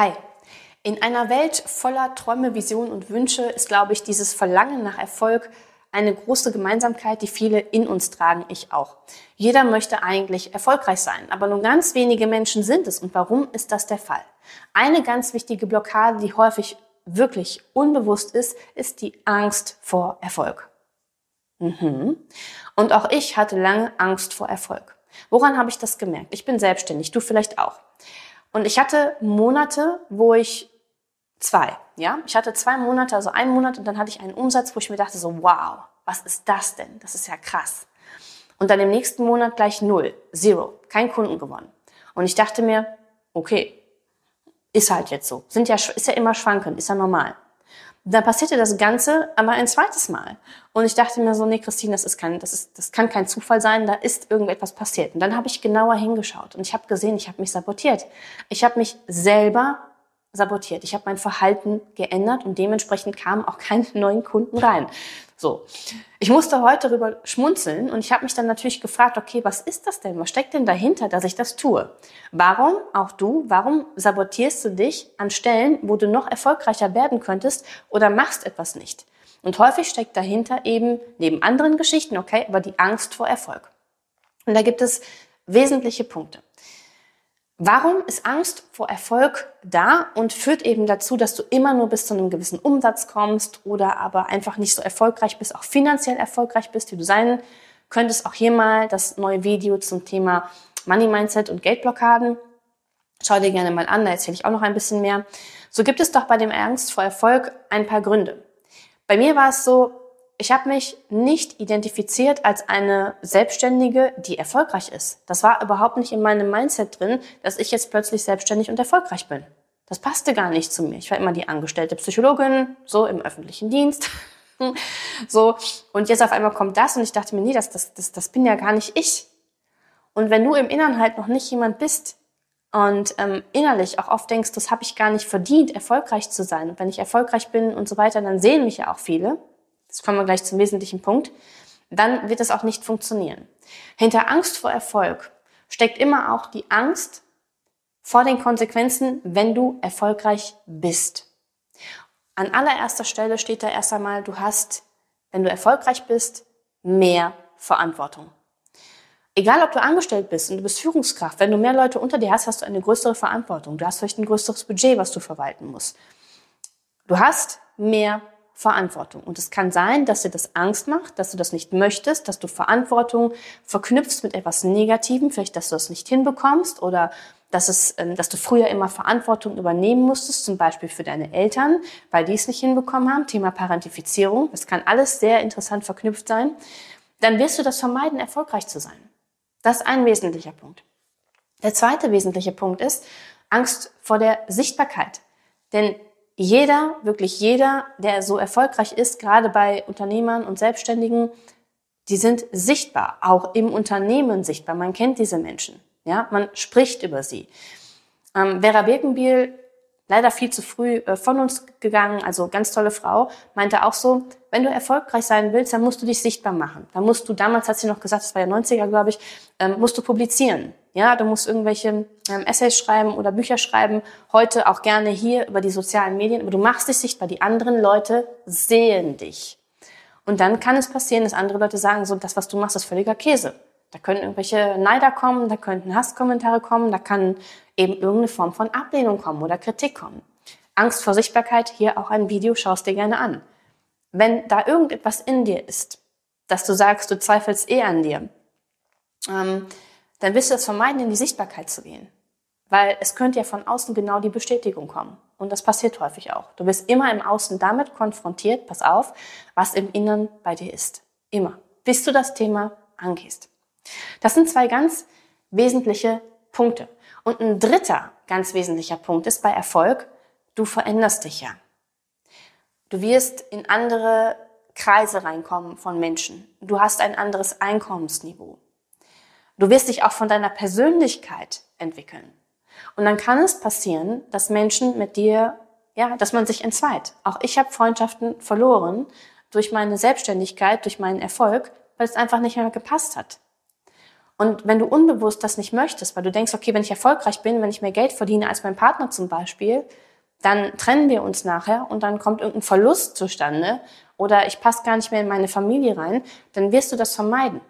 Hi. In einer Welt voller Träume, Visionen und Wünsche ist, glaube ich, dieses Verlangen nach Erfolg eine große Gemeinsamkeit, die viele in uns tragen, ich auch. Jeder möchte eigentlich erfolgreich sein, aber nur ganz wenige Menschen sind es. Und warum ist das der Fall? Eine ganz wichtige Blockade, die häufig wirklich unbewusst ist, ist die Angst vor Erfolg. Mhm. Und auch ich hatte lange Angst vor Erfolg. Woran habe ich das gemerkt? Ich bin selbstständig, du vielleicht auch. Und ich hatte Monate, wo ich zwei, ja, ich hatte zwei Monate, also einen Monat und dann hatte ich einen Umsatz, wo ich mir dachte so, wow, was ist das denn? Das ist ja krass. Und dann im nächsten Monat gleich null, zero, kein Kunden gewonnen. Und ich dachte mir, okay, ist halt jetzt so. Sind ja, ist ja immer schwankend, ist ja normal. Dann passierte das Ganze aber ein zweites Mal. Und ich dachte mir so, nee, Christine, das ist kein, das ist, das kann kein Zufall sein, da ist irgendetwas passiert. Und dann habe ich genauer hingeschaut und ich habe gesehen, ich habe mich sabotiert. Ich habe mich selber sabotiert. Ich habe mein Verhalten geändert und dementsprechend kamen auch keine neuen Kunden rein. So, ich musste heute darüber schmunzeln und ich habe mich dann natürlich gefragt, okay, was ist das denn? Was steckt denn dahinter, dass ich das tue? Warum, auch du, warum sabotierst du dich an Stellen, wo du noch erfolgreicher werden könntest oder machst etwas nicht? Und häufig steckt dahinter eben neben anderen Geschichten, okay, aber die Angst vor Erfolg. Und da gibt es wesentliche Punkte. Warum ist Angst vor Erfolg da und führt eben dazu, dass du immer nur bis zu einem gewissen Umsatz kommst oder aber einfach nicht so erfolgreich bist, auch finanziell erfolgreich bist, wie du sein könntest? Auch hier mal das neue Video zum Thema Money Mindset und Geldblockaden. Schau dir gerne mal an, da erzähle ich auch noch ein bisschen mehr. So gibt es doch bei dem Angst vor Erfolg ein paar Gründe. Bei mir war es so, ich habe mich nicht identifiziert als eine Selbstständige, die erfolgreich ist. Das war überhaupt nicht in meinem Mindset drin, dass ich jetzt plötzlich selbstständig und erfolgreich bin. Das passte gar nicht zu mir. Ich war immer die angestellte Psychologin, so im öffentlichen Dienst. so, und jetzt auf einmal kommt das und ich dachte mir, nee, das, das, das, das bin ja gar nicht ich. Und wenn du im Innern halt noch nicht jemand bist und ähm, innerlich auch oft denkst, das habe ich gar nicht verdient, erfolgreich zu sein. Und wenn ich erfolgreich bin und so weiter, dann sehen mich ja auch viele das kommen wir gleich zum wesentlichen Punkt, dann wird es auch nicht funktionieren. Hinter Angst vor Erfolg steckt immer auch die Angst vor den Konsequenzen, wenn du erfolgreich bist. An allererster Stelle steht da erst einmal, du hast, wenn du erfolgreich bist, mehr Verantwortung. Egal, ob du angestellt bist und du bist Führungskraft, wenn du mehr Leute unter dir hast, hast du eine größere Verantwortung. Du hast vielleicht ein größeres Budget, was du verwalten musst. Du hast mehr Verantwortung. Und es kann sein, dass dir das Angst macht, dass du das nicht möchtest, dass du Verantwortung verknüpfst mit etwas Negativem, vielleicht, dass du das nicht hinbekommst oder dass, es, ähm, dass du früher immer Verantwortung übernehmen musstest, zum Beispiel für deine Eltern, weil die es nicht hinbekommen haben. Thema Parentifizierung. Das kann alles sehr interessant verknüpft sein. Dann wirst du das vermeiden, erfolgreich zu sein. Das ist ein wesentlicher Punkt. Der zweite wesentliche Punkt ist Angst vor der Sichtbarkeit. Denn jeder, wirklich jeder, der so erfolgreich ist, gerade bei Unternehmern und Selbstständigen, die sind sichtbar, auch im Unternehmen sichtbar. Man kennt diese Menschen. Ja, man spricht über sie. Ähm, Vera Birkenbiel leider viel zu früh äh, von uns gegangen, also ganz tolle Frau, meinte auch so, wenn du erfolgreich sein willst, dann musst du dich sichtbar machen. Dann musst du, damals hat sie noch gesagt, das war ja 90er, glaube ich, ähm, musst du publizieren. Ja, du musst irgendwelche ähm, Essays schreiben oder Bücher schreiben, heute auch gerne hier über die sozialen Medien, aber du machst dich sichtbar, die anderen Leute sehen dich. Und dann kann es passieren, dass andere Leute sagen, so, das, was du machst, ist völliger Käse. Da können irgendwelche Neider kommen, da könnten Hasskommentare kommen, da kann eben irgendeine Form von Ablehnung kommen oder Kritik kommen. Angst vor Sichtbarkeit, hier auch ein Video, schaust dir gerne an. Wenn da irgendetwas in dir ist, dass du sagst, du zweifelst eh an dir, ähm, dann wirst du es vermeiden, in die Sichtbarkeit zu gehen. Weil es könnte ja von außen genau die Bestätigung kommen. Und das passiert häufig auch. Du wirst immer im Außen damit konfrontiert, pass auf, was im Inneren bei dir ist. Immer. Bis du das Thema angehst. Das sind zwei ganz wesentliche Punkte. Und ein dritter ganz wesentlicher Punkt ist bei Erfolg, du veränderst dich ja. Du wirst in andere Kreise reinkommen von Menschen. Du hast ein anderes Einkommensniveau. Du wirst dich auch von deiner Persönlichkeit entwickeln. Und dann kann es passieren, dass Menschen mit dir, ja, dass man sich entzweit. Auch ich habe Freundschaften verloren durch meine Selbstständigkeit, durch meinen Erfolg, weil es einfach nicht mehr gepasst hat. Und wenn du unbewusst das nicht möchtest, weil du denkst, okay, wenn ich erfolgreich bin, wenn ich mehr Geld verdiene als mein Partner zum Beispiel, dann trennen wir uns nachher und dann kommt irgendein Verlust zustande oder ich passe gar nicht mehr in meine Familie rein, dann wirst du das vermeiden.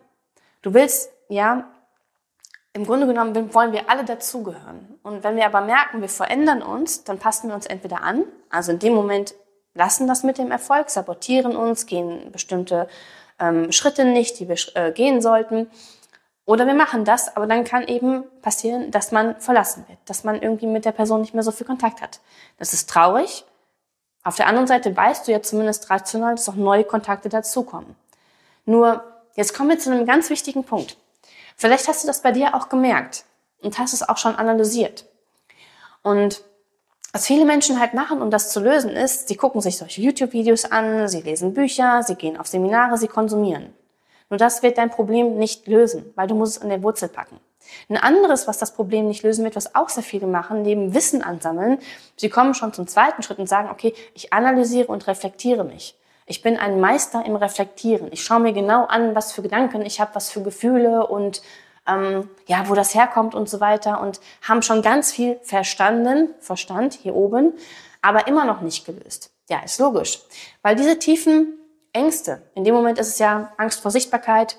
Du willst, ja, im Grunde genommen wollen wir alle dazugehören. Und wenn wir aber merken, wir verändern uns, dann passen wir uns entweder an, also in dem Moment lassen das mit dem Erfolg, sabotieren uns, gehen bestimmte ähm, Schritte nicht, die wir äh, gehen sollten oder wir machen das, aber dann kann eben passieren, dass man verlassen wird, dass man irgendwie mit der Person nicht mehr so viel Kontakt hat. Das ist traurig. Auf der anderen Seite weißt du ja zumindest rational, dass auch neue Kontakte dazukommen. Nur, jetzt kommen wir zu einem ganz wichtigen Punkt. Vielleicht hast du das bei dir auch gemerkt und hast es auch schon analysiert. Und was viele Menschen halt machen, um das zu lösen, ist, sie gucken sich solche YouTube-Videos an, sie lesen Bücher, sie gehen auf Seminare, sie konsumieren. Nur das wird dein Problem nicht lösen, weil du musst es an der Wurzel packen. Ein anderes, was das Problem nicht lösen wird, was auch sehr viele machen, neben Wissen ansammeln, sie kommen schon zum zweiten Schritt und sagen, okay, ich analysiere und reflektiere mich. Ich bin ein Meister im Reflektieren. Ich schaue mir genau an, was für Gedanken ich habe, was für Gefühle und ähm, ja, wo das herkommt und so weiter und haben schon ganz viel verstanden, Verstand hier oben, aber immer noch nicht gelöst. Ja, ist logisch, weil diese tiefen Ängste. In dem Moment ist es ja Angst vor Sichtbarkeit,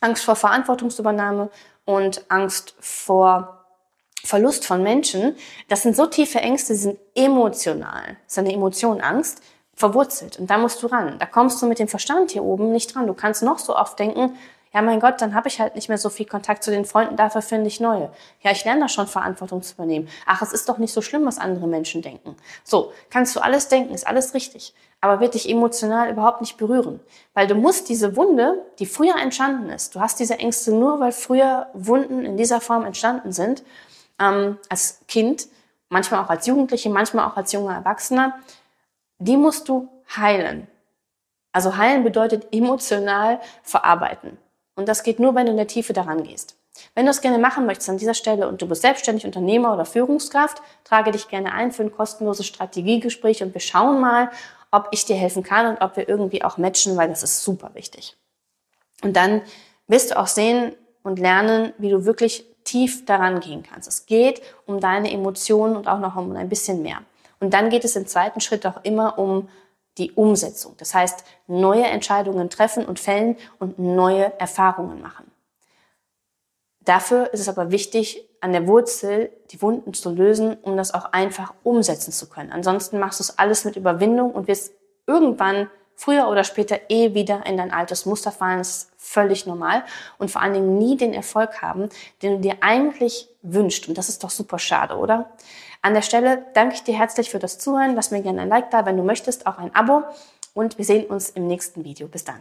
Angst vor Verantwortungsübernahme und Angst vor Verlust von Menschen. Das sind so tiefe Ängste, die sind emotional. Das ist eine Emotion, Angst, verwurzelt. Und da musst du ran. Da kommst du mit dem Verstand hier oben nicht dran. Du kannst noch so oft denken, ja mein Gott, dann habe ich halt nicht mehr so viel Kontakt zu den Freunden, dafür finde ich neue. Ja, ich lerne da schon Verantwortung zu übernehmen. Ach, es ist doch nicht so schlimm, was andere Menschen denken. So, kannst du alles denken, ist alles richtig, aber wird dich emotional überhaupt nicht berühren. Weil du musst diese Wunde, die früher entstanden ist, du hast diese Ängste nur, weil früher Wunden in dieser Form entstanden sind, ähm, als Kind, manchmal auch als Jugendliche, manchmal auch als junger Erwachsener, die musst du heilen. Also heilen bedeutet emotional verarbeiten. Und das geht nur, wenn du in der Tiefe daran gehst. Wenn du es gerne machen möchtest an dieser Stelle und du bist selbstständig Unternehmer oder Führungskraft, trage dich gerne ein für ein kostenloses Strategiegespräch und wir schauen mal, ob ich dir helfen kann und ob wir irgendwie auch matchen, weil das ist super wichtig. Und dann wirst du auch sehen und lernen, wie du wirklich tief daran gehen kannst. Es geht um deine Emotionen und auch noch um ein bisschen mehr. Und dann geht es im zweiten Schritt auch immer um die Umsetzung. Das heißt, neue Entscheidungen treffen und fällen und neue Erfahrungen machen. Dafür ist es aber wichtig, an der Wurzel die Wunden zu lösen, um das auch einfach umsetzen zu können. Ansonsten machst du es alles mit Überwindung und wirst irgendwann früher oder später eh wieder in dein altes Muster fallen. Das ist völlig normal und vor allen Dingen nie den Erfolg haben, den du dir eigentlich wünschst. Und das ist doch super schade, oder? An der Stelle danke ich dir herzlich für das Zuhören. Lass mir gerne ein Like da, wenn du möchtest, auch ein Abo. Und wir sehen uns im nächsten Video. Bis dann.